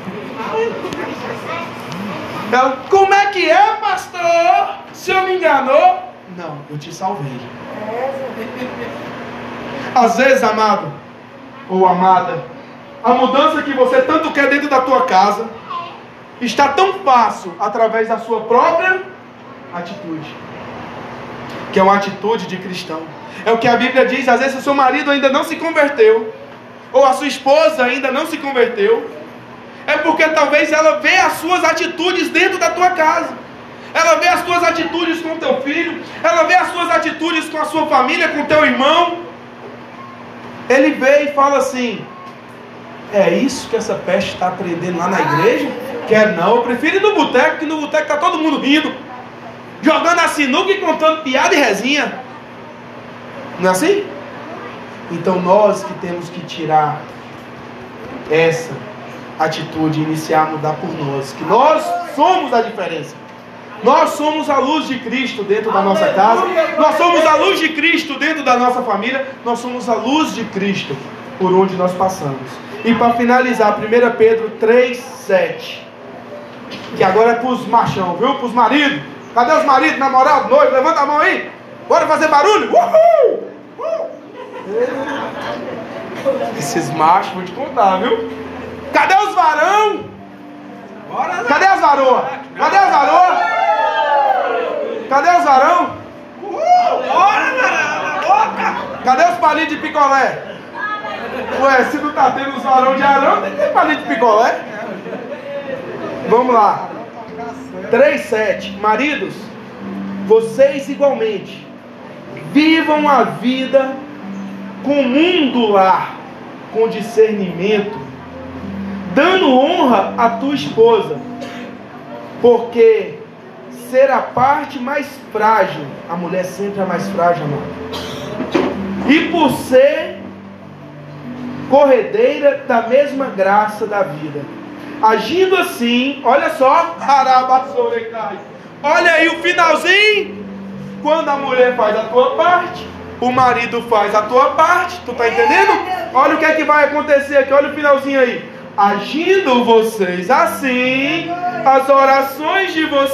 B: Ela, como é que é, pastor? O senhor me enganou? Não, eu te salvei. Às vezes, amado ou amada, a mudança que você tanto quer dentro da tua casa está tão fácil através da sua própria atitude, que é uma atitude de cristão. É o que a Bíblia diz, às vezes o seu marido ainda não se converteu, ou a sua esposa ainda não se converteu, é porque talvez ela vê as suas atitudes dentro da tua casa. Ela vê as suas atitudes com o teu filho, ela vê as suas atitudes com a sua família, com o teu irmão. Ele vê e fala assim: É isso que essa peste está aprendendo lá na igreja? Quer não, eu prefiro ir no boteco, que no boteco está todo mundo rindo, jogando a sinuca e contando piada e resinha. Não é assim? Então nós que temos que tirar essa atitude, iniciar a mudar por nós, que nós somos a diferença. Nós somos a luz de Cristo dentro da nossa casa, nós somos a luz de Cristo dentro da nossa família, nós somos a luz de Cristo por onde nós passamos. E para finalizar, 1 Pedro 3, 7. Que agora é para os machão, viu? Para os maridos. Cadê os maridos, namorado, noivo? Levanta a mão aí. Bora fazer barulho? Uhul! Uh! Esses machos, vou te contar, viu? Cadê os varão? Cadê as varoas? Cadê as varoas? Cadê os varão? Cadê os palinhos de picolé? Ué, se não tá tendo os varão de arão, tem que ter palinho de picolé. Vamos lá. 3,7. Maridos, vocês igualmente vivam a vida comum do lar, com discernimento, dando honra à tua esposa, porque ser a parte mais frágil, a mulher sempre é mais frágil, amor. E por ser corredeira da mesma graça da vida. Agindo assim, olha só, olha aí o finalzinho, quando a mulher faz a tua parte, o marido faz a tua parte. Tu tá entendendo? Olha o que é que vai acontecer aqui, olha o finalzinho aí. Agindo vocês assim, as orações de vocês